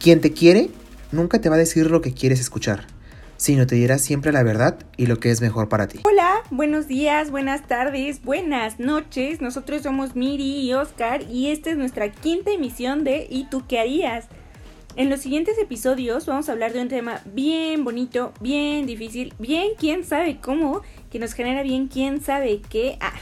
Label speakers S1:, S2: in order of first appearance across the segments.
S1: Quien te quiere nunca te va a decir lo que quieres escuchar, sino te dirá siempre la verdad y lo que es mejor para ti.
S2: Hola, buenos días, buenas tardes, buenas noches. Nosotros somos Miri y Oscar y esta es nuestra quinta emisión de ¿Y tú qué harías? En los siguientes episodios vamos a hablar de un tema bien bonito, bien difícil, bien quién sabe cómo, que nos genera bien quién sabe qué, ah,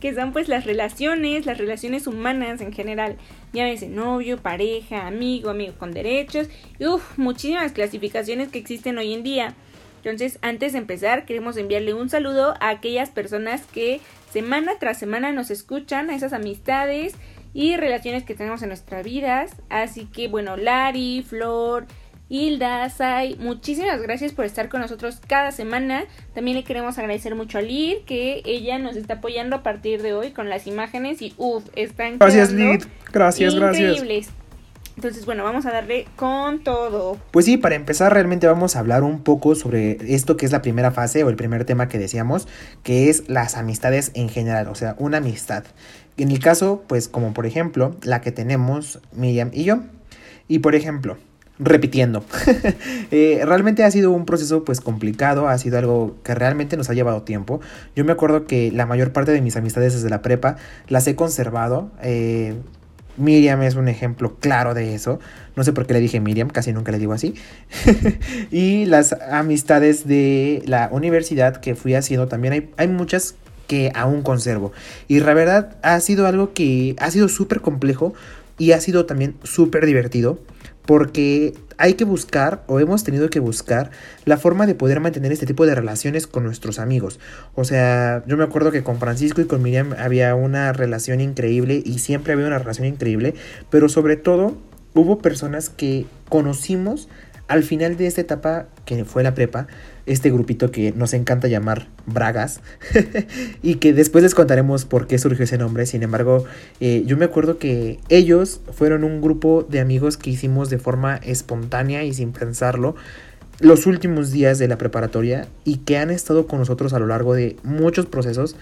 S2: que son pues las relaciones, las relaciones humanas en general. Ya ves, novio, pareja, amigo, amigo con derechos, y uff, muchísimas clasificaciones que existen hoy en día. Entonces, antes de empezar, queremos enviarle un saludo a aquellas personas que semana tras semana nos escuchan, a esas amistades, y relaciones que tenemos en nuestras vidas. Así que bueno, Lari, Flor, Hilda, Sai, muchísimas gracias por estar con nosotros cada semana. También le queremos agradecer mucho a Lid que ella nos está apoyando a partir de hoy con las imágenes y uff, están
S1: Gracias Lid, gracias,
S2: increíbles.
S1: gracias.
S2: Entonces, bueno, vamos a darle con todo.
S1: Pues sí, para empezar realmente vamos a hablar un poco sobre esto que es la primera fase o el primer tema que decíamos, que es las amistades en general, o sea, una amistad. En el caso, pues como por ejemplo, la que tenemos Miriam y yo. Y por ejemplo, repitiendo. eh, realmente ha sido un proceso pues complicado, ha sido algo que realmente nos ha llevado tiempo. Yo me acuerdo que la mayor parte de mis amistades desde la prepa las he conservado. Eh, Miriam es un ejemplo claro de eso. No sé por qué le dije Miriam, casi nunca le digo así. y las amistades de la universidad que fui haciendo también hay, hay muchas que aún conservo. Y la verdad ha sido algo que ha sido súper complejo y ha sido también súper divertido porque hay que buscar o hemos tenido que buscar la forma de poder mantener este tipo de relaciones con nuestros amigos. O sea, yo me acuerdo que con Francisco y con Miriam había una relación increíble y siempre había una relación increíble, pero sobre todo hubo personas que conocimos al final de esta etapa que fue la prepa, este grupito que nos encanta llamar Bragas y que después les contaremos por qué surgió ese nombre. Sin embargo, eh, yo me acuerdo que ellos fueron un grupo de amigos que hicimos de forma espontánea y sin pensarlo los últimos días de la preparatoria y que han estado con nosotros a lo largo de muchos procesos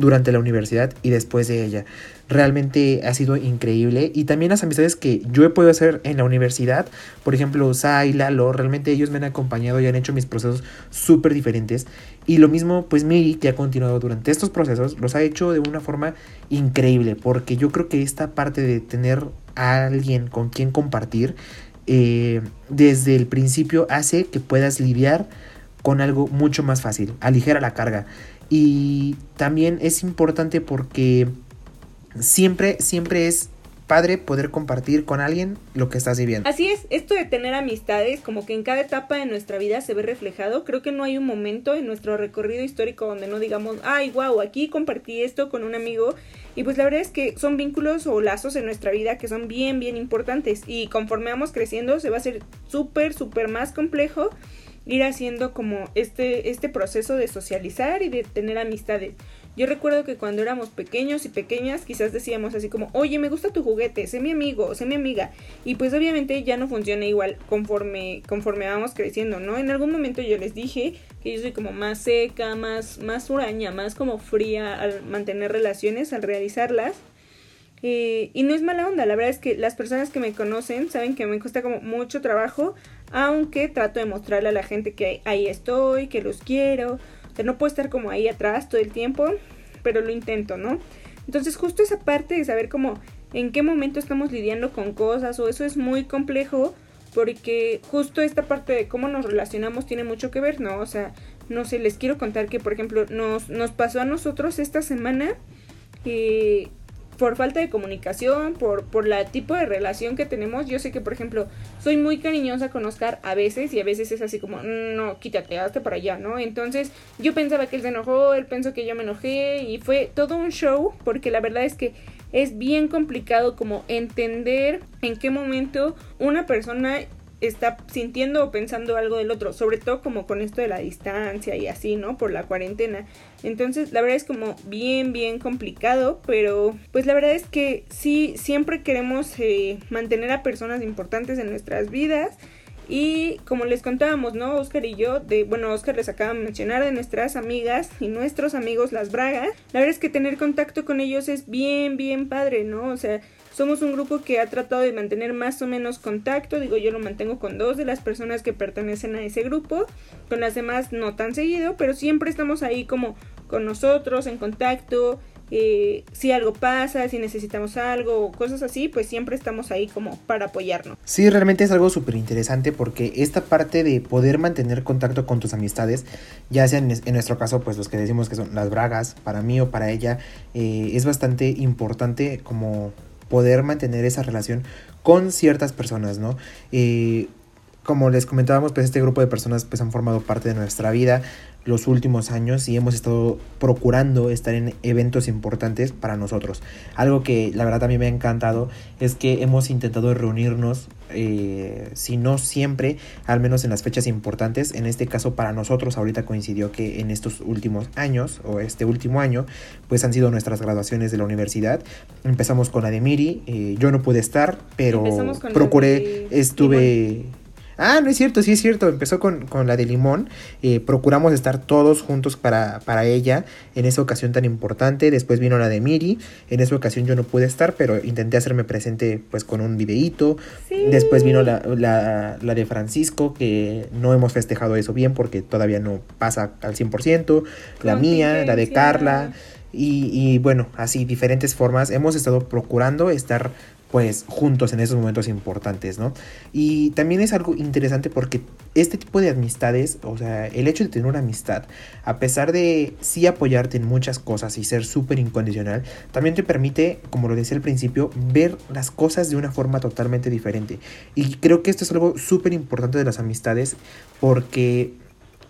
S1: durante la universidad y después de ella. Realmente ha sido increíble. Y también las amistades que yo he podido hacer en la universidad, por ejemplo, Sai, Lalo, realmente ellos me han acompañado y han hecho mis procesos súper diferentes. Y lo mismo, pues Miri, que ha continuado durante estos procesos, los ha hecho de una forma increíble, porque yo creo que esta parte de tener a alguien con quien compartir, eh, desde el principio hace que puedas lidiar con algo mucho más fácil, aligera la carga. Y también es importante porque siempre, siempre es padre poder compartir con alguien lo que estás viviendo.
S2: Así es, esto de tener amistades, como que en cada etapa de nuestra vida se ve reflejado. Creo que no hay un momento en nuestro recorrido histórico donde no digamos, ay, wow, aquí compartí esto con un amigo. Y pues la verdad es que son vínculos o lazos en nuestra vida que son bien, bien importantes. Y conforme vamos creciendo se va a hacer súper, súper más complejo ir haciendo como este, este proceso de socializar y de tener amistades. Yo recuerdo que cuando éramos pequeños y pequeñas quizás decíamos así como, oye, me gusta tu juguete, sé mi amigo, sé mi amiga. Y pues obviamente ya no funciona igual conforme, conforme vamos creciendo, ¿no? En algún momento yo les dije que yo soy como más seca, más, más huraña, más como fría al mantener relaciones, al realizarlas. Eh, y no es mala onda, la verdad es que las personas que me conocen saben que me cuesta como mucho trabajo, aunque trato de mostrarle a la gente que ahí estoy, que los quiero. O sea, no puedo estar como ahí atrás todo el tiempo, pero lo intento, ¿no? Entonces justo esa parte de saber como en qué momento estamos lidiando con cosas o eso es muy complejo porque justo esta parte de cómo nos relacionamos tiene mucho que ver, ¿no? O sea, no sé, les quiero contar que por ejemplo nos, nos pasó a nosotros esta semana que por falta de comunicación, por, por la tipo de relación que tenemos. Yo sé que, por ejemplo, soy muy cariñosa con Oscar a veces y a veces es así como, mm, no, quítate, hazte para allá, ¿no? Entonces yo pensaba que él se enojó, él pensó que yo me enojé y fue todo un show porque la verdad es que es bien complicado como entender en qué momento una persona está sintiendo o pensando algo del otro, sobre todo como con esto de la distancia y así, ¿no? Por la cuarentena. Entonces, la verdad es como bien, bien complicado, pero pues la verdad es que sí, siempre queremos eh, mantener a personas importantes en nuestras vidas Y como les contábamos, ¿no? Oscar y yo, de, bueno, Oscar les acaba de mencionar de nuestras amigas y nuestros amigos las Bragas. La verdad es que tener contacto con ellos es bien, bien padre, ¿no? O sea, somos un grupo que ha tratado de mantener más o menos contacto. Digo, yo lo mantengo con dos de las personas que pertenecen a ese grupo. Con las demás no tan seguido, pero siempre estamos ahí como con nosotros, en contacto. Eh, si algo pasa, si necesitamos algo cosas así, pues siempre estamos ahí como para apoyarnos.
S1: Sí, realmente es algo súper interesante porque esta parte de poder mantener contacto con tus amistades, ya sea en, nuestro caso, pues los que decimos que son las bragas, para mí o para ella, eh, es bastante importante como poder mantener esa relación con ciertas personas, ¿no? Eh, como les comentábamos, pues este grupo de personas pues han formado parte de nuestra vida los últimos años y hemos estado procurando estar en eventos importantes para nosotros. Algo que la verdad también me ha encantado es que hemos intentado reunirnos, eh, si no siempre, al menos en las fechas importantes. En este caso para nosotros ahorita coincidió que en estos últimos años o este último año pues han sido nuestras graduaciones de la universidad. Empezamos con la de Miri, eh, yo no pude estar, pero procuré, estuve... Ah, no es cierto, sí es cierto. Empezó con, la de limón. Eh, procuramos estar todos juntos para, para ella en esa ocasión tan importante. Después vino la de Miri. En esa ocasión yo no pude estar, pero intenté hacerme presente pues con un videíto. Después vino la, la, la, de Francisco, que no hemos festejado eso bien porque todavía no pasa al 100%. La mía, la de Carla. Y, y, bueno, así diferentes formas. Hemos estado procurando estar pues juntos en esos momentos importantes, ¿no? Y también es algo interesante porque este tipo de amistades, o sea, el hecho de tener una amistad, a pesar de sí apoyarte en muchas cosas y ser súper incondicional, también te permite, como lo decía al principio, ver las cosas de una forma totalmente diferente. Y creo que esto es algo súper importante de las amistades porque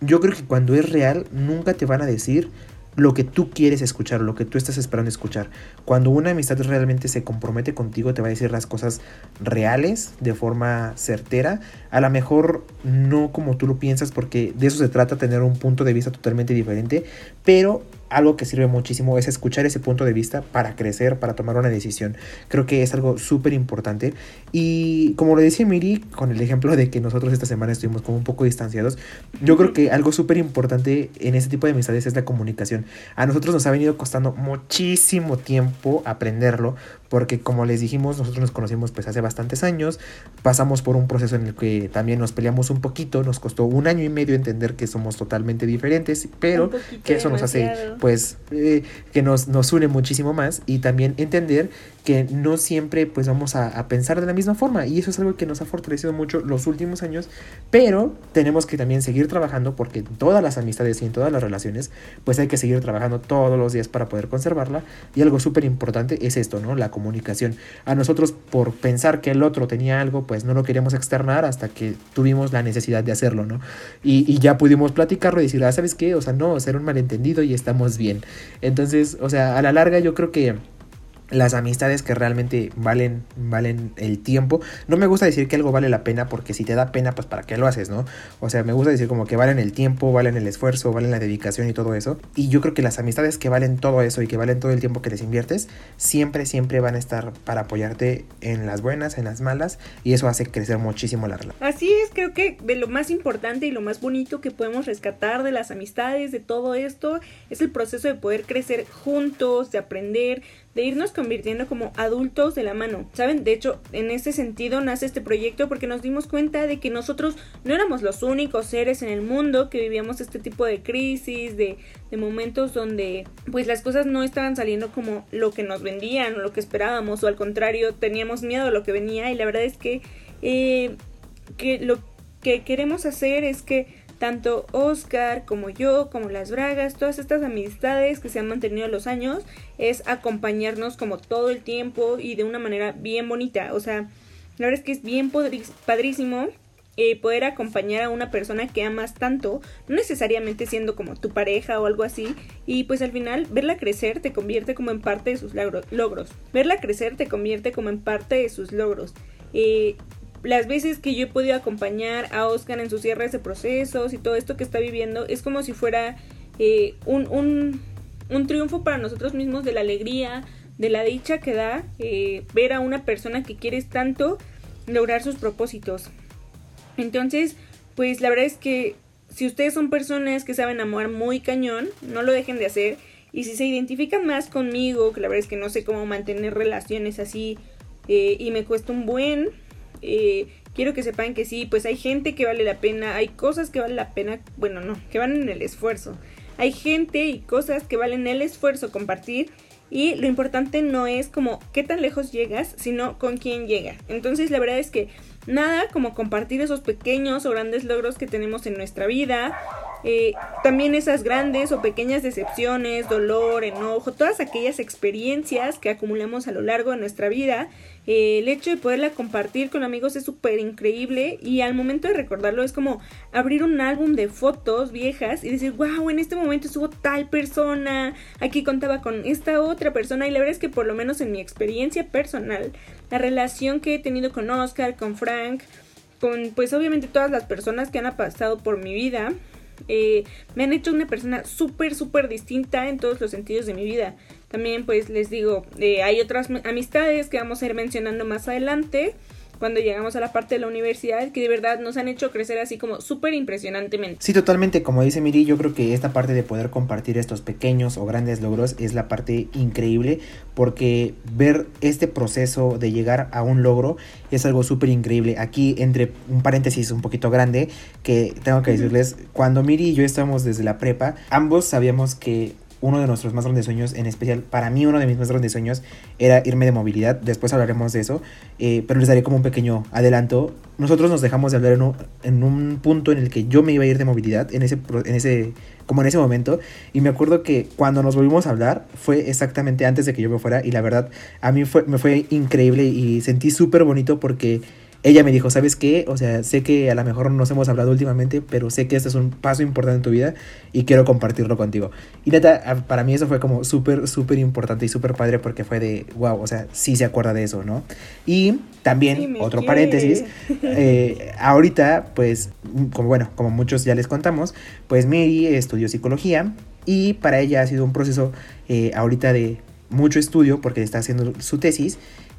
S1: yo creo que cuando es real, nunca te van a decir lo que tú quieres escuchar, lo que tú estás esperando escuchar. Cuando una amistad realmente se compromete contigo, te va a decir las cosas reales de forma certera. A lo mejor no como tú lo piensas, porque de eso se trata, tener un punto de vista totalmente diferente, pero algo que sirve muchísimo es escuchar ese punto de vista para crecer, para tomar una decisión. Creo que es algo súper importante. Y como lo decía Miri, con el ejemplo de que nosotros esta semana estuvimos como un poco distanciados, yo creo que algo súper importante en este tipo de amistades es la comunicación. A nosotros nos ha venido costando muchísimo tiempo aprenderlo, porque como les dijimos, nosotros nos conocimos pues hace bastantes años, pasamos por un proceso en el que también nos peleamos un poquito, nos costó un año y medio entender que somos totalmente diferentes, pero que eso nos hace pues eh, que nos, nos une muchísimo más y también entender que no siempre pues vamos a, pensar de la misma forma y eso es algo que nos ha fortalecido mucho los últimos años, pero tenemos que también seguir trabajando porque en todas las amistades y en todas las relaciones pues hay que seguir trabajando todos los días para poder conservarla y algo súper importante es esto, ¿no? La comunicación. A nosotros por pensar que el otro tenía algo pues no lo queríamos externar hasta que tuvimos la necesidad de hacerlo, ¿no? Y, ya pudimos platicarlo y decir, ah, ¿sabes qué? O sea, no, ser un malentendido y estamos bien. Entonces, o sea, a la larga yo creo que las amistades que realmente valen, valen el tiempo. No me gusta decir que algo vale la pena porque si te da pena, pues para qué lo haces, ¿no? O sea, me gusta decir como que valen el tiempo, valen el esfuerzo, valen la dedicación y todo eso. Y yo creo que las amistades que valen todo eso y que valen todo el tiempo que les inviertes, siempre, siempre van a estar para apoyarte en las buenas, en las malas. Y eso hace crecer muchísimo la relación.
S2: Así es, creo que de lo más importante y lo más bonito que podemos rescatar de las amistades, de todo esto, es el proceso de poder crecer juntos, de aprender, de irnos convirtiendo como adultos de la mano. ¿Saben? De hecho, en ese sentido nace este proyecto porque nos dimos cuenta de que nosotros no éramos los únicos seres en el mundo que vivíamos este tipo de crisis, de, de momentos donde pues las cosas no estaban saliendo como lo que nos vendían o lo que esperábamos o al contrario teníamos miedo a lo que venía y la verdad es que, eh, que lo que queremos hacer es que tanto Oscar como yo, como las Bragas, todas estas amistades que se han mantenido los años, es acompañarnos como todo el tiempo y de una manera bien bonita. O sea, la verdad es que es bien padrísimo eh, poder acompañar a una persona que amas tanto, no necesariamente siendo como tu pareja o algo así, y pues al final verla crecer te convierte como en parte de sus logros. Verla crecer te convierte como en parte de sus logros. Eh, las veces que yo he podido acompañar a Oscar en sus cierres de procesos y todo esto que está viviendo, es como si fuera eh, un, un, un, triunfo para nosotros mismos de la alegría, de la dicha que da eh, ver a una persona que quieres tanto lograr sus propósitos. Entonces, pues la verdad es que si ustedes son personas que saben amar muy cañón, no lo dejen de hacer. Y si se identifican más conmigo, que la verdad es que no sé cómo mantener relaciones así eh, y me cuesta un buen, eh, quiero que sepan que sí, pues hay gente que vale la pena, hay cosas que valen la pena, bueno, no, que valen el esfuerzo. Hay gente y cosas que valen el esfuerzo compartir y lo importante no es como qué tan lejos llegas, sino con quién llega. Entonces la verdad es que nada como compartir esos pequeños o grandes logros que tenemos en nuestra vida. Eh, también esas grandes o pequeñas decepciones, dolor, enojo, todas aquellas experiencias que acumulamos a lo largo de nuestra vida eh, el hecho de poderla compartir con amigos es súper increíble y al momento de recordarlo es como abrir un álbum de fotos viejas y decir, wow, en este momento estuvo tal persona, aquí contaba con esta otra persona y la verdad es que por lo menos en mi experiencia personal, la relación que he tenido con Oscar, con Frank, con pues obviamente todas las personas que han pasado por mi vida, eh, me han hecho una persona súper, súper distinta en todos los sentidos de mi vida. También pues les digo, eh, hay otras amistades que vamos a ir mencionando más adelante cuando llegamos a la parte de la universidad que de verdad nos han hecho crecer así como súper impresionantemente.
S1: Sí, totalmente, como dice Miri, yo creo que esta parte de poder compartir estos pequeños o grandes logros es la parte increíble porque ver este proceso de llegar a un logro es algo súper increíble. Aquí entre un paréntesis un poquito grande que tengo que decirles, cuando Miri y yo estábamos desde la prepa, ambos sabíamos que uno de nuestros más grandes sueños, en especial para mí uno de mis más grandes sueños era irme de movilidad, después hablaremos de eso, eh, pero les daré como un pequeño adelanto. Nosotros nos dejamos de hablar en un, en un, punto en el que yo me iba a ir de movilidad, en ese, en ese, como en ese momento, y me acuerdo que cuando nos volvimos a hablar fue exactamente antes de que yo me fuera, y la verdad a mí fue, me fue increíble y sentí súper bonito porque ella me dijo, ¿sabes qué? O sea, sé que a lo mejor no nos hemos hablado últimamente, pero sé que este es un paso importante en tu vida y quiero compartirlo contigo. Y neta, para mí eso fue como súper, súper importante y súper padre porque fue de, wow, o sea, sí se acuerda de eso, ¿no? Y también, otro paréntesis, eh, ahorita, pues, como bueno, como muchos ya les contamos, pues Mary estudió psicología y para ella ha sido un proceso eh, ahorita de mucho estudio porque está haciendo su tesis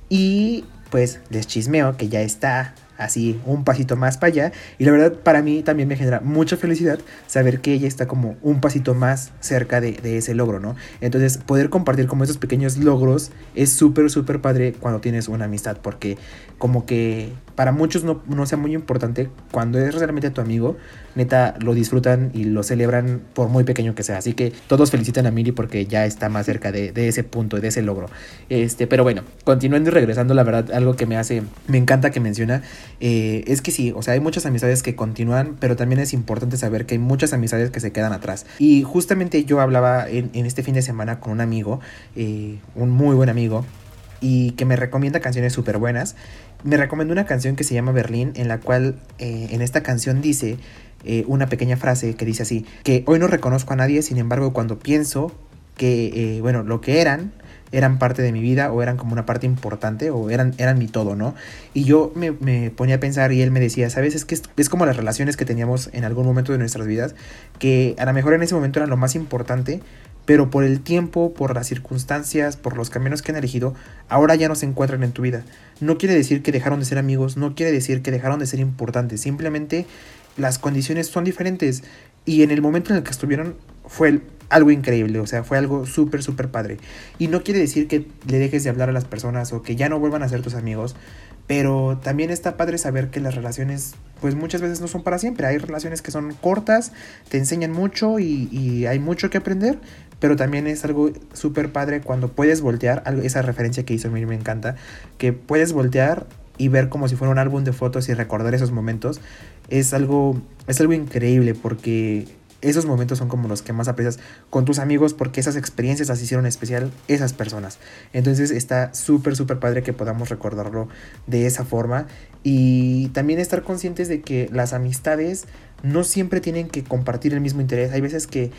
S1: y pues les chismeo que ya está así un pasito más para allá. Y la verdad para mí también me genera mucha felicidad saber que ella está como un pasito más cerca de, ese logro, ¿no? Entonces poder compartir como esos pequeños logros es súper, súper padre cuando tienes una amistad porque como que para muchos no, no sea muy importante cuando es realmente tu amigo, neta lo disfrutan y lo celebran por muy pequeño que sea. Así que todos felicitan a Miri porque ya está más cerca de, ese punto, de ese logro. Este, pero bueno, continuando y regresando, la verdad, algo que me hace, me encanta que menciona eh, es que sí, o sea, hay muchas amistades que continúan, pero también es importante saber que hay muchas amistades que se quedan atrás. Y justamente yo hablaba en, este fin de semana con un amigo, eh, un muy buen amigo, y que me recomienda canciones súper buenas. Me recomendó una canción que se llama Berlín, en la cual eh, en esta canción dice una pequeña frase que dice así, que hoy no reconozco a nadie, sin embargo cuando pienso que, bueno, lo que eran, eran parte de mi vida o eran como una parte importante o eran, eran mi todo, ¿no? Y yo me, ponía a pensar y él me decía, ¿sabes? Es que es, como las relaciones que teníamos en algún momento de nuestras vidas, que a lo mejor en ese momento eran lo más importante, pero por el tiempo, por las circunstancias, por los caminos que han elegido, ahora ya no se encuentran en tu vida. No quiere decir que dejaron de ser amigos, no quiere decir que dejaron de ser importantes, simplemente las condiciones son diferentes y en el momento en el que estuvieron fue algo increíble, o sea, fue algo súper, súper padre. Y no quiere decir que le dejes de hablar a las personas o que ya no vuelvan a ser tus amigos, pero también está padre saber que las relaciones, pues muchas veces no son para siempre. Hay relaciones que son cortas, te enseñan mucho y, hay mucho que aprender, pero también es algo súper padre cuando puedes voltear, esa referencia que hizo a mí me encanta, que puedes voltear y ver como si fuera un álbum de fotos y recordar esos momentos, es algo, es algo increíble porque esos momentos son como los que más aprecias con tus amigos porque esas experiencias las hicieron especial esas personas. Entonces está súper, súper padre que podamos recordarlo de esa forma y también estar conscientes de que las amistades no siempre tienen que compartir el mismo interés. Hay veces que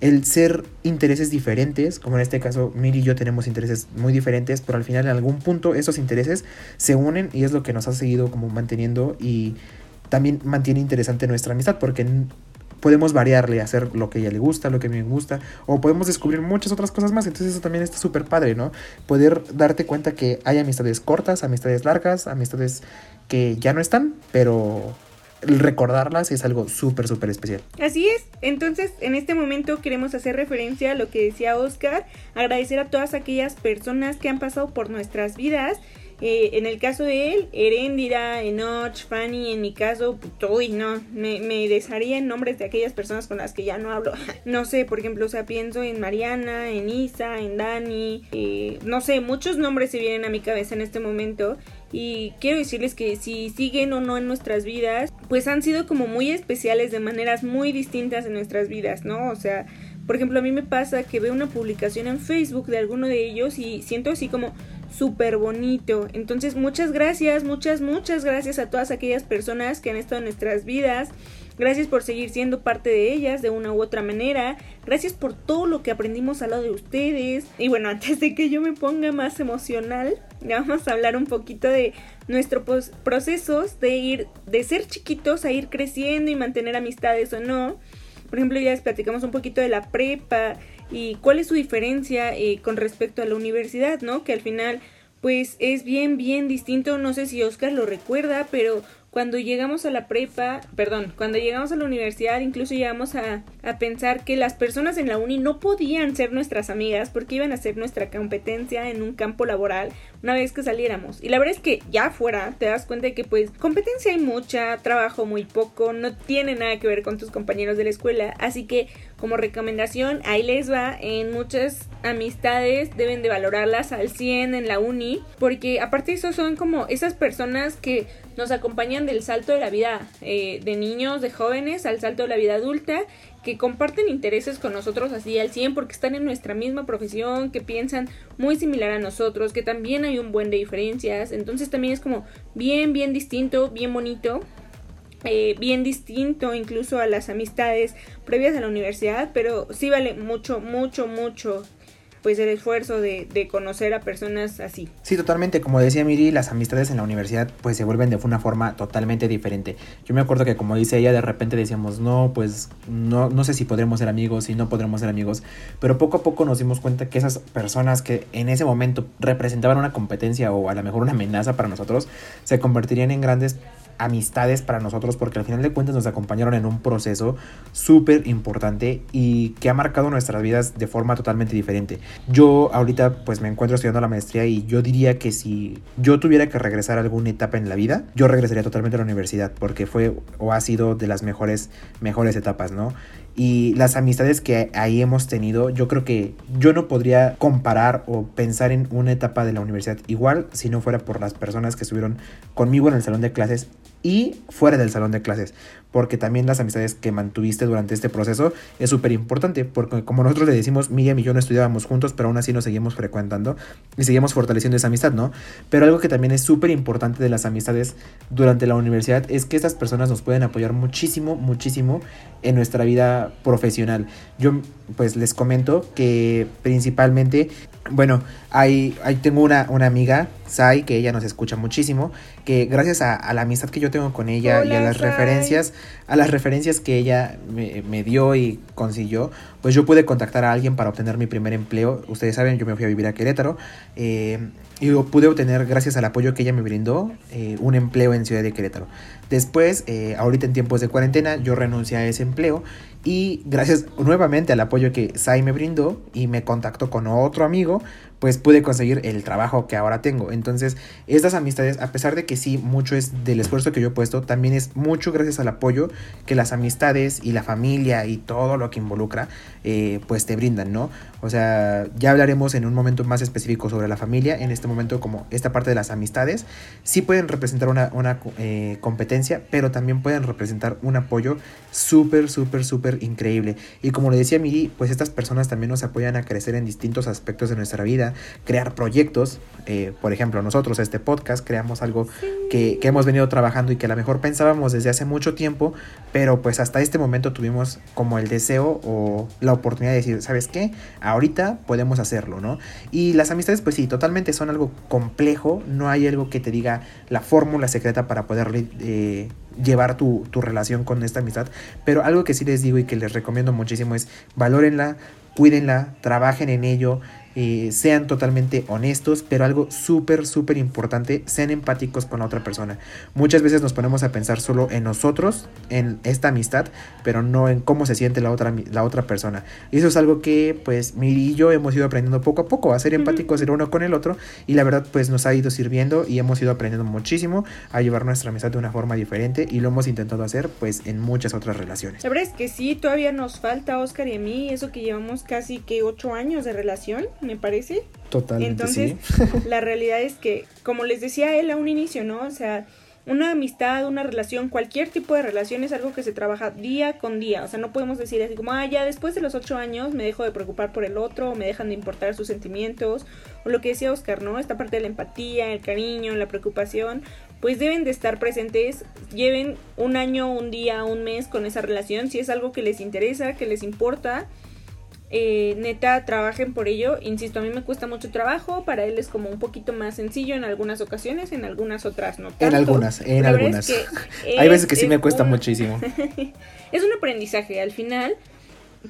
S1: el ser intereses diferentes, como en este caso Miri y yo tenemos intereses muy diferentes, pero al final en algún punto esos intereses se unen y es lo que nos ha seguido como manteniendo y también mantiene interesante nuestra amistad porque podemos variarle, hacer lo que ella le gusta, lo que a mí me gusta, o podemos descubrir muchas otras cosas más. Entonces eso también está súper padre, ¿no? Poder darte cuenta que hay amistades cortas, amistades largas, amistades que ya no están, pero recordarlas es algo súper, súper especial.
S2: Así es, entonces en este momento queremos hacer referencia a lo que decía Oscar, agradecer a todas aquellas personas que han pasado por nuestras vidas eh, en el caso de él, Erendira, Enoch, Fanny, en mi caso, uy, no, me, me desharía en nombres de aquellas personas con las que ya no hablo. no sé, por ejemplo, o sea, pienso en Mariana, en Isa, en Dani, eh, no sé, muchos nombres se vienen a mi cabeza en este momento. Y quiero decirles que si siguen o no en nuestras vidas, pues han sido como muy especiales de maneras muy distintas en nuestras vidas, ¿no? O sea, por ejemplo, a mí me pasa que veo una publicación en Facebook de alguno de ellos y siento así como, súper bonito. Entonces, muchas gracias, muchas, muchas gracias a todas aquellas personas que han estado en nuestras vidas. Gracias por seguir siendo parte de ellas de una u otra manera. Gracias por todo lo que aprendimos al lado de ustedes. Y bueno, antes de que yo me ponga más emocional, vamos a hablar un poquito de nuestros procesos de ir de ser chiquitos a ir creciendo y mantener amistades o no. Por ejemplo, ya les platicamos un poquito de la prepa, y cuál es su diferencia eh, con respecto a la universidad, ¿no? Que al final pues es bien, bien distinto, no sé si Oscar lo recuerda, pero cuando llegamos a la prepa, perdón, cuando llegamos a la universidad, incluso llegamos a, a, pensar que las personas en la uni no podían ser nuestras amigas porque iban a ser nuestra competencia en un campo laboral una vez que saliéramos. Y la verdad es que ya fuera te das cuenta de que pues competencia hay mucha, trabajo muy poco, no tiene nada que ver con tus compañeros de la escuela, así que como recomendación, ahí les va, en muchas amistades deben de valorarlas al 100 en la uni, porque aparte de eso son como esas personas que nos acompañan del salto de la vida eh, de niños, de jóvenes, al salto de la vida adulta, que comparten intereses con nosotros así al 100 porque están en nuestra misma profesión, que piensan muy similar a nosotros, que también hay un buen de diferencias, entonces también es como bien, bien distinto, bien bonito. Eh, bien distinto incluso a las amistades previas a la universidad, pero sí vale mucho, mucho, mucho pues el esfuerzo de, de, conocer a personas así.
S1: Sí, totalmente. Como decía Miri, las amistades en la universidad pues se vuelven de una forma totalmente diferente. Yo me acuerdo que como dice ella, de repente decíamos, no, pues no, no sé si podremos ser amigos, si no podremos ser amigos. Pero poco a poco nos dimos cuenta que esas personas que en ese momento representaban una competencia o a lo mejor una amenaza para nosotros, se convertirían en grandes amistades para nosotros porque al final de cuentas nos acompañaron en un proceso súper importante y que ha marcado nuestras vidas de forma totalmente diferente. Yo ahorita pues me encuentro estudiando la maestría y yo diría que si yo tuviera que regresar a alguna etapa en la vida, yo regresaría totalmente a la universidad porque fue o ha sido de las mejores, mejores etapas, ¿no? y las amistades que ahí hemos tenido, yo creo que yo no podría comparar o pensar en una etapa de la universidad igual si no fuera por las personas que estuvieron conmigo en el salón de clases y fuera del salón de clases, porque también las amistades que mantuviste durante este proceso es súper importante, porque como nosotros le decimos, Miriam y yo no estudiábamos juntos, pero aún así nos seguimos frecuentando y seguimos fortaleciendo esa amistad, ¿no? Pero algo que también es súper importante de las amistades durante la universidad es que estas personas nos pueden apoyar muchísimo, muchísimo en nuestra vida profesional. Yo pues les comento que principalmente bueno, ahí, ahí tengo una, una, amiga, Sai, que ella nos escucha muchísimo, que gracias a, la amistad que yo tengo con ella y a las referencias, a las referencias que ella me, dio y consiguió, pues yo pude contactar a alguien para obtener mi primer empleo. Ustedes saben, yo me fui a vivir a Querétaro eh, y pude obtener, gracias al apoyo que ella me brindó, eh, un empleo en Ciudad de Querétaro. Después, eh, ahorita en tiempos de cuarentena, yo renuncié a ese empleo y gracias nuevamente al apoyo que Sai me brindó y me contactó con otro amigo, pues pude conseguir el trabajo que ahora tengo. Entonces, estas amistades, a pesar de que sí, mucho es del esfuerzo que yo he puesto, también es mucho gracias al apoyo que las amistades y la familia y todo lo que involucra, eh, pues te brindan, ¿no? O sea, ya hablaremos en un momento más específico sobre la familia. En este momento, como esta parte de las amistades, sí pueden representar una, eh, competencia, pero también pueden representar un apoyo súper, súper, súper increíble. Y como le decía Miri, pues estas personas también nos apoyan a crecer en distintos aspectos de nuestra vida crear proyectos. Eh, por ejemplo, nosotros, este podcast, creamos algo que, que, hemos venido trabajando y que a lo mejor pensábamos desde hace mucho tiempo, pero pues hasta este momento tuvimos como el deseo o la oportunidad de decir, ¿sabes qué? Ahorita podemos hacerlo, ¿no? Y las amistades, pues sí, totalmente son algo complejo, no hay algo que te diga la fórmula secreta para poder eh, llevar tu, tu, relación con esta amistad. Pero algo que sí les digo y que les recomiendo muchísimo es valórenla, cuídenla, trabajen en ello, eh, sean totalmente honestos, pero algo súper, súper importante, sean empáticos con la otra persona. Muchas veces nos ponemos a pensar solo en nosotros, en esta amistad, pero no en cómo se siente la otra, la otra persona. Y eso es algo que pues Miri y yo hemos ido aprendiendo poco a poco, a ser empáticos el uno con el otro y la verdad pues nos ha ido sirviendo y hemos ido aprendiendo muchísimo a llevar nuestra amistad de una forma diferente y lo hemos intentado hacer pues en muchas otras relaciones.
S2: La verdad es que sí, todavía nos falta Oscar y a mí, eso que llevamos casi que ocho años de relación, me parece.
S1: Totalmente.
S2: Entonces, la realidad es que, como les decía él a un inicio, ¿no? O sea, una amistad, una relación, cualquier tipo de relación es algo que se trabaja día con día. O sea, no podemos decir así como, ah, ya después de los ocho años me dejo de preocupar por el otro, o me dejan de importar sus sentimientos, o lo que decía Oscar, ¿no? Esta parte de la empatía, el cariño, la preocupación, pues deben de estar presentes, lleven un año, un día, un mes con esa relación, si es algo que les interesa, que les importa eh, neta trabajen por ello. Insisto, a mí me cuesta mucho trabajo, para él es como un poquito más sencillo en algunas ocasiones, en algunas otras no.
S1: En algunas, en algunas. Hay veces que sí me cuesta muchísimo.
S2: es un aprendizaje, al final,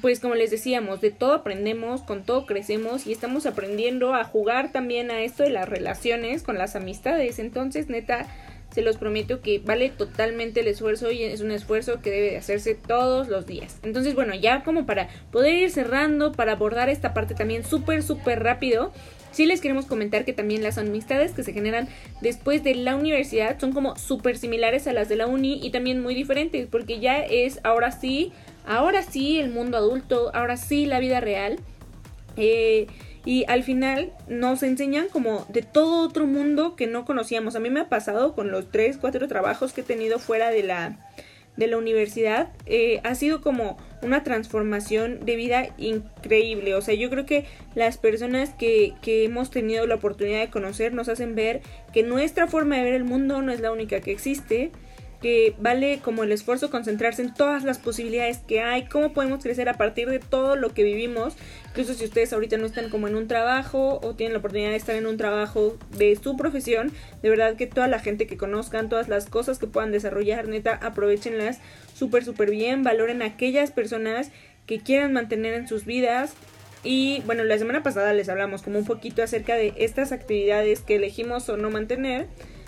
S2: pues como les decíamos, de todo aprendemos, con todo crecemos y estamos aprendiendo a jugar también a esto de las relaciones con las amistades. Entonces, neta, se los prometo que vale totalmente el esfuerzo y es un esfuerzo que debe de hacerse todos los días. Entonces, bueno, ya como para poder ir cerrando, para abordar esta parte también súper, súper rápido, sí les queremos comentar que también las amistades que se generan después de la universidad son como súper similares a las de la uni y también muy diferentes, porque ya es ahora sí, ahora sí el mundo adulto, ahora sí la vida real. Eh, y al final nos enseñan como de todo otro mundo que no conocíamos. A mí me ha pasado con los tres, cuatro trabajos que he tenido fuera de la, de la universidad. Eh, ha sido como una transformación de vida increíble. O sea, yo creo que las personas que, que hemos tenido la oportunidad de conocer nos hacen ver que nuestra forma de ver el mundo no es la única que existe que vale como el esfuerzo concentrarse en todas las posibilidades que hay, cómo podemos crecer a partir de todo lo que vivimos, incluso si ustedes ahorita no están como en un trabajo o tienen la oportunidad de estar en un trabajo de su profesión, de verdad que toda la gente que conozcan, todas las cosas que puedan desarrollar, neta, aprovechenlas súper, súper bien, valoren a aquellas personas que quieran mantener en sus vidas, y bueno, la semana pasada les hablamos como un poquito acerca de estas actividades que elegimos o no mantener.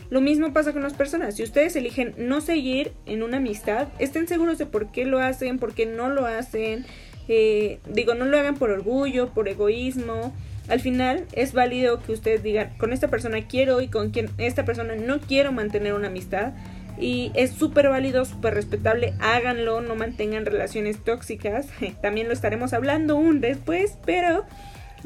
S2: Lo mismo pasa con las personas. Si ustedes eligen no seguir en una amistad, estén seguros de por qué lo hacen, por qué no lo hacen. Eh, digo, no lo hagan por orgullo, por egoísmo. Al final es válido que ustedes digan, con esta persona quiero y con quien esta persona no quiero mantener una amistad. Y es súper válido, súper respetable, háganlo, no mantengan relaciones tóxicas. También lo estaremos hablando un después, pero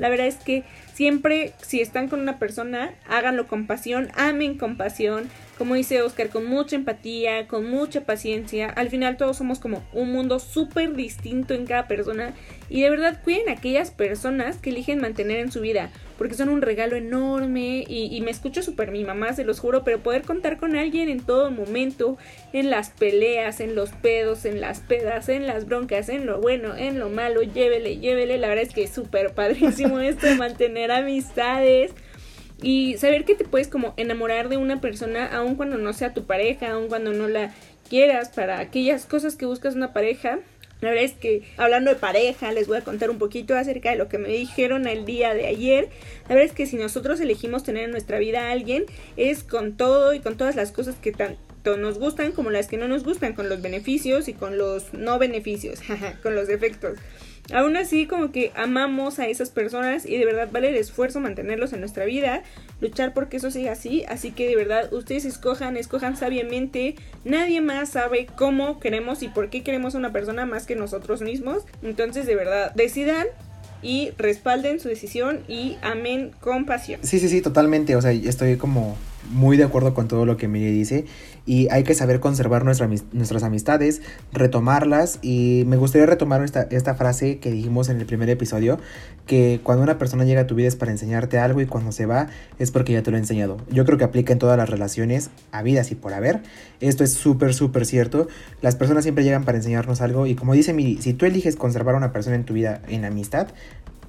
S2: la verdad es que siempre si están con una persona, háganlo con pasión, amen con pasión, como dice Oscar, con mucha empatía, con mucha paciencia. Al final todos somos como un mundo súper distinto en cada persona y de verdad cuiden a aquellas personas que eligen mantener en su vida porque son un regalo enorme y, me escucho súper mi mamá, se los juro, pero poder contar con alguien en todo momento, en las peleas, en los pedos, en las pedas, en las broncas, en lo bueno, en lo malo, llévele, llévele, la verdad es que es súper padrísimo esto de mantener amistades. Y saber que te puedes como enamorar de una persona aun cuando no sea tu pareja, aun cuando no la quieras, para aquellas cosas que buscas una pareja. La verdad es que hablando de pareja, les voy a contar un poquito acerca de lo que me dijeron el día de ayer. La verdad es que si nosotros elegimos tener en nuestra vida a alguien, es con todo y con todas las cosas que tanto nos gustan como las que no nos gustan, con los beneficios y con los no beneficios, con los defectos. Aún así, como que amamos a esas personas y de verdad vale el esfuerzo mantenerlos en nuestra vida, luchar porque eso siga así. Así que de verdad, ustedes escojan, escojan sabiamente. Nadie más sabe cómo queremos y por qué queremos a una persona más que nosotros mismos. Entonces, de verdad, decidan y respalden su decisión y amen con pasión.
S1: Sí, sí, sí, totalmente. O sea, estoy como muy de acuerdo con todo lo que Miri dice y hay que saber conservar nuestras amistades, retomarlas y me gustaría retomar esta, esta frase que dijimos en el primer episodio, que cuando una persona llega a tu vida es para enseñarte algo y cuando se va es porque ya te lo ha enseñado. Yo creo que aplica en todas las relaciones, a vidas y por haber. Esto es súper, súper cierto. Las personas siempre llegan para enseñarnos algo y como dice Miri, si tú eliges conservar a una persona en tu vida en amistad,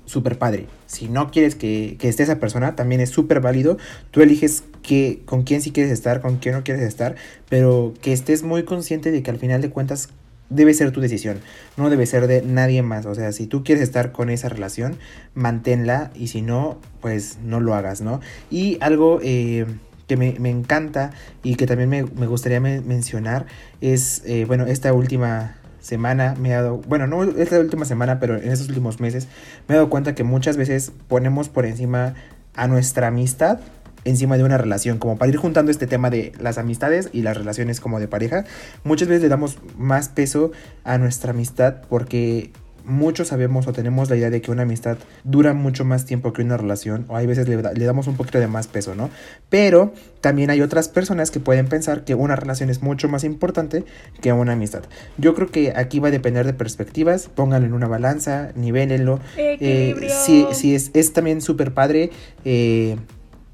S1: súper padre. Si no quieres que, que esté esa persona, también es súper válido. Tú eliges que, con quién sí quieres estar, con quién no quieres estar, pero que estés muy consciente de que al final de cuentas debe ser tu decisión, no debe ser de nadie más. O sea, si tú quieres estar con esa relación, manténla y si no, pues no lo hagas, ¿no? Y algo eh, que me, encanta y que también me, gustaría mencionar es, eh, bueno, esta última semana me he dado, bueno, no esta última semana, pero en estos últimos meses me he dado cuenta que muchas veces ponemos por encima a nuestra amistad encima de una relación, como para ir juntando este tema de las amistades y las relaciones como de pareja, muchas veces le damos más peso a nuestra amistad porque muchos sabemos o tenemos la idea de que una amistad dura mucho más tiempo que una relación, o hay veces le, damos un poquito de más peso, ¿no? Pero también hay otras personas que pueden pensar que una relación es mucho más importante que una amistad. Yo creo que aquí va a depender de perspectivas, pónganlo en una balanza, nivelenlo. Eh, sí, sí, es, es también súper padre. Eh,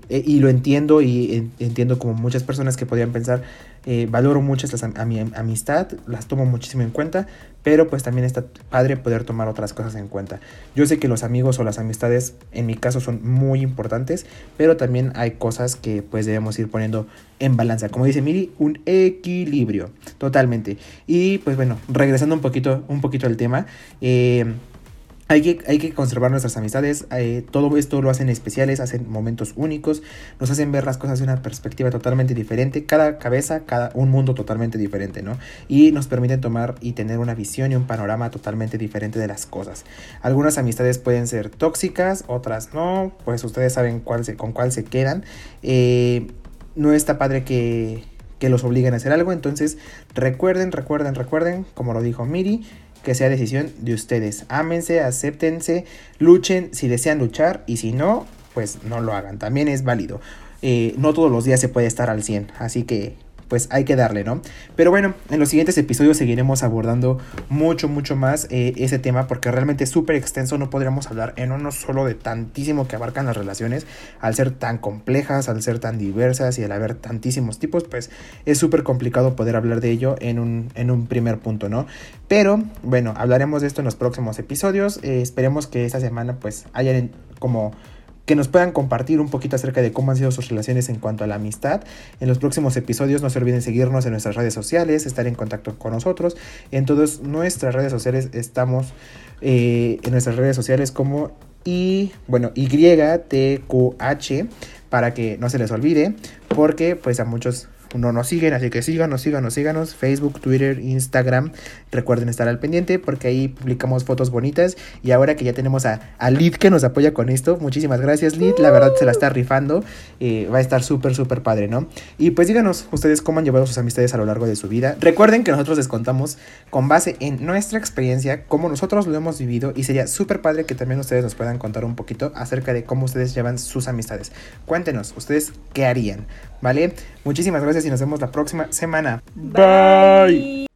S1: eh, y lo entiendo y entiendo como muchas personas que podrían pensar, eh, valoro mucho a mi amistad, las tomo muchísimo en cuenta, pero pues también está padre poder tomar otras cosas en cuenta. Yo sé que los amigos o las amistades en mi caso son muy importantes, pero también hay cosas que pues debemos ir poniendo en balanza. Como dice Miri, un equilibrio, totalmente. Y pues bueno, regresando un poquito, un poquito al tema, eh, hay que, hay que conservar nuestras amistades, eh, todo esto lo hacen especiales, hacen momentos únicos, nos hacen ver las cosas de una perspectiva totalmente diferente, cada cabeza, cada un mundo totalmente diferente, ¿no? Y nos permiten tomar y tener una visión y un panorama totalmente diferente de las cosas. Algunas amistades pueden ser tóxicas, otras no, pues ustedes saben cuál se, con cuál se quedan. Eh, no está padre que, que los obliguen a hacer algo, entonces recuerden, recuerden, recuerden, como lo dijo Miri, que sea decisión de ustedes. Ámense, acéptense, luchen si desean luchar y si no, pues no lo hagan. También es válido. Eh, no todos los días se puede estar al 100, así que pues hay que darle, ¿no? Pero bueno, en los siguientes episodios seguiremos abordando mucho, mucho más eh, ese tema porque realmente es súper extenso, no podríamos hablar en uno solo de tantísimo que abarcan las relaciones, al ser tan complejas, al ser tan diversas y al haber tantísimos tipos, pues es súper complicado poder hablar de ello en un, en un primer punto, ¿no? Pero bueno, hablaremos de esto en los próximos episodios, eh, esperemos que esta semana pues hayan como que nos puedan compartir un poquito acerca de cómo han sido sus relaciones en cuanto a la amistad. En los próximos episodios no se olviden seguirnos en nuestras redes sociales, estar en contacto con nosotros. En todas nuestras redes sociales estamos eh, en nuestras redes sociales como y bueno, YTQH para que no se les olvide, porque pues a muchos no nos siguen, así que síganos, síganos, síganos. Facebook, Twitter, Instagram. Recuerden estar al pendiente porque ahí publicamos fotos bonitas. Y ahora que ya tenemos a, a Lid que nos apoya con esto, muchísimas gracias, Lid. La verdad se la está rifando. Eh, va a estar súper, súper padre, ¿no? Y pues díganos ustedes cómo han llevado sus amistades a lo largo de su vida. Recuerden que nosotros les contamos con base en nuestra experiencia, cómo nosotros lo hemos vivido. Y sería súper padre que también ustedes nos puedan contar un poquito acerca de cómo ustedes llevan sus amistades. Cuéntenos, ustedes qué harían, ¿vale? Muchísimas gracias y nos vemos la próxima semana. Bye.